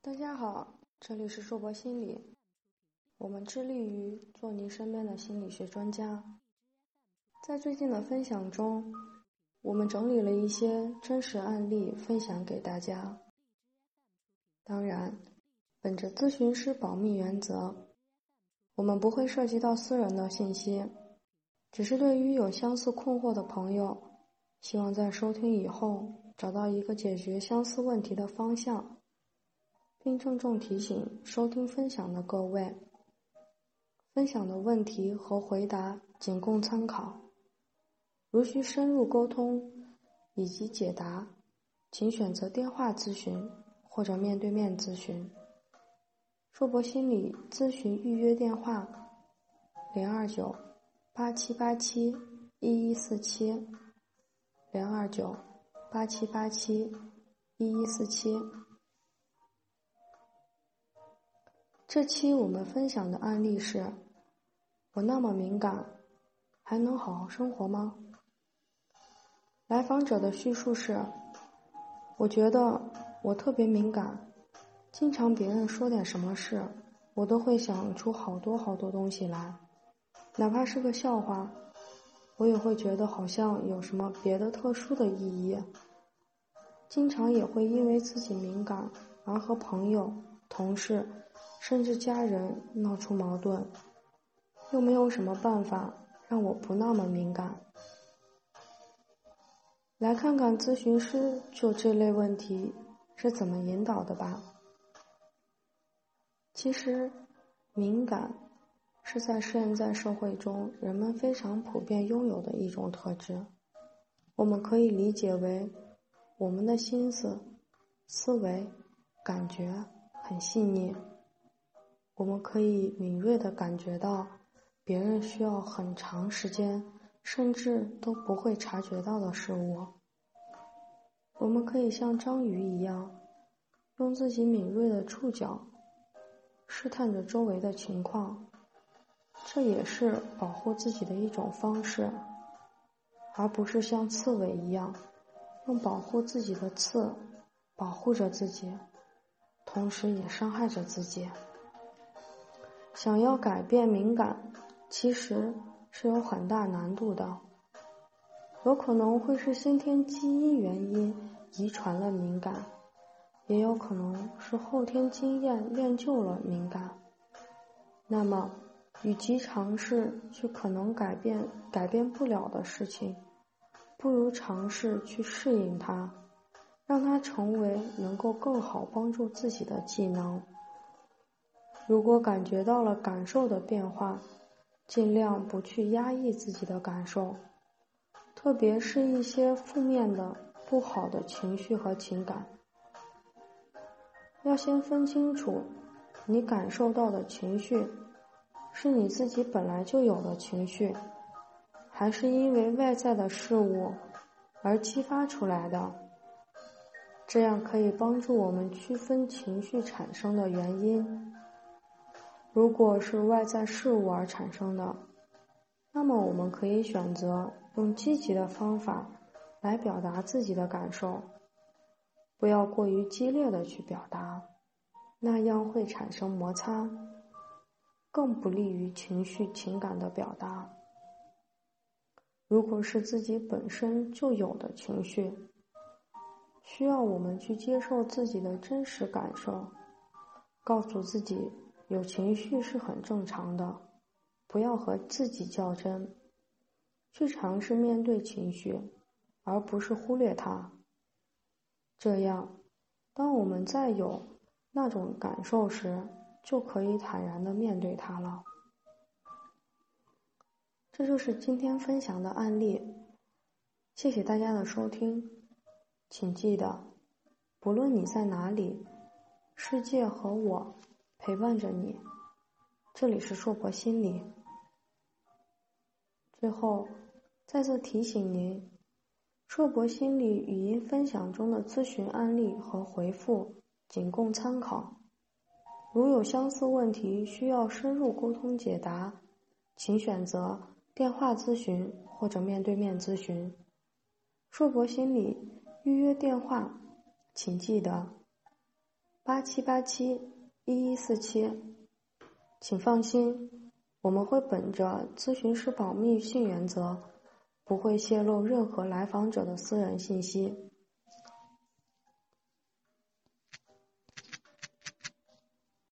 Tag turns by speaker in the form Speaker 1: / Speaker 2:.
Speaker 1: 大家好，这里是硕博心理，我们致力于做您身边的心理学专家。在最近的分享中，我们整理了一些真实案例分享给大家。当然，本着咨询师保密原则，我们不会涉及到私人的信息，只是对于有相似困惑的朋友，希望在收听以后找到一个解决相似问题的方向。并郑重提醒收听分享的各位：分享的问题和回答仅供参考，如需深入沟通以及解答，请选择电话咨询或者面对面咨询。硕博心理咨询预约电话：零二九八七八七一一四七，零二九八七八七一一四七。这期我们分享的案例是：我那么敏感，还能好好生活吗？来访者的叙述是：我觉得我特别敏感，经常别人说点什么事，我都会想出好多好多东西来，哪怕是个笑话，我也会觉得好像有什么别的特殊的意义。经常也会因为自己敏感而和朋友、同事。甚至家人闹出矛盾，又没有什么办法让我不那么敏感。来看看咨询师就这类问题是怎么引导的吧。其实，敏感是在现在社会中人们非常普遍拥有的一种特质。我们可以理解为，我们的心思、思维、感觉很细腻。我们可以敏锐地感觉到别人需要很长时间，甚至都不会察觉到的事物。我们可以像章鱼一样，用自己敏锐的触角试探着周围的情况，这也是保护自己的一种方式，而不是像刺猬一样，用保护自己的刺保护着自己，同时也伤害着自己。想要改变敏感，其实是有很大难度的。有可能会是先天基因原因遗传了敏感，也有可能是后天经验练就了敏感。那么，与其尝试去可能改变改变不了的事情，不如尝试去适应它，让它成为能够更好帮助自己的技能。如果感觉到了感受的变化，尽量不去压抑自己的感受，特别是一些负面的、不好的情绪和情感。要先分清楚，你感受到的情绪，是你自己本来就有的情绪，还是因为外在的事物而激发出来的。这样可以帮助我们区分情绪产生的原因。如果是外在事物而产生的，那么我们可以选择用积极的方法来表达自己的感受，不要过于激烈的去表达，那样会产生摩擦，更不利于情绪情感的表达。如果是自己本身就有的情绪，需要我们去接受自己的真实感受，告诉自己。有情绪是很正常的，不要和自己较真，去尝试面对情绪，而不是忽略它。这样，当我们再有那种感受时，就可以坦然的面对它了。这就是今天分享的案例，谢谢大家的收听，请记得，不论你在哪里，世界和我。陪伴着你，这里是硕博心理。最后，再次提醒您，硕博心理语音分享中的咨询案例和回复仅供参考。如有相似问题需要深入沟通解答，请选择电话咨询或者面对面咨询。硕博心理预约电话，请记得。八七八七一一四七。请放心，我们会本着咨询师保密性原则，不会泄露任何来访者的私人信息。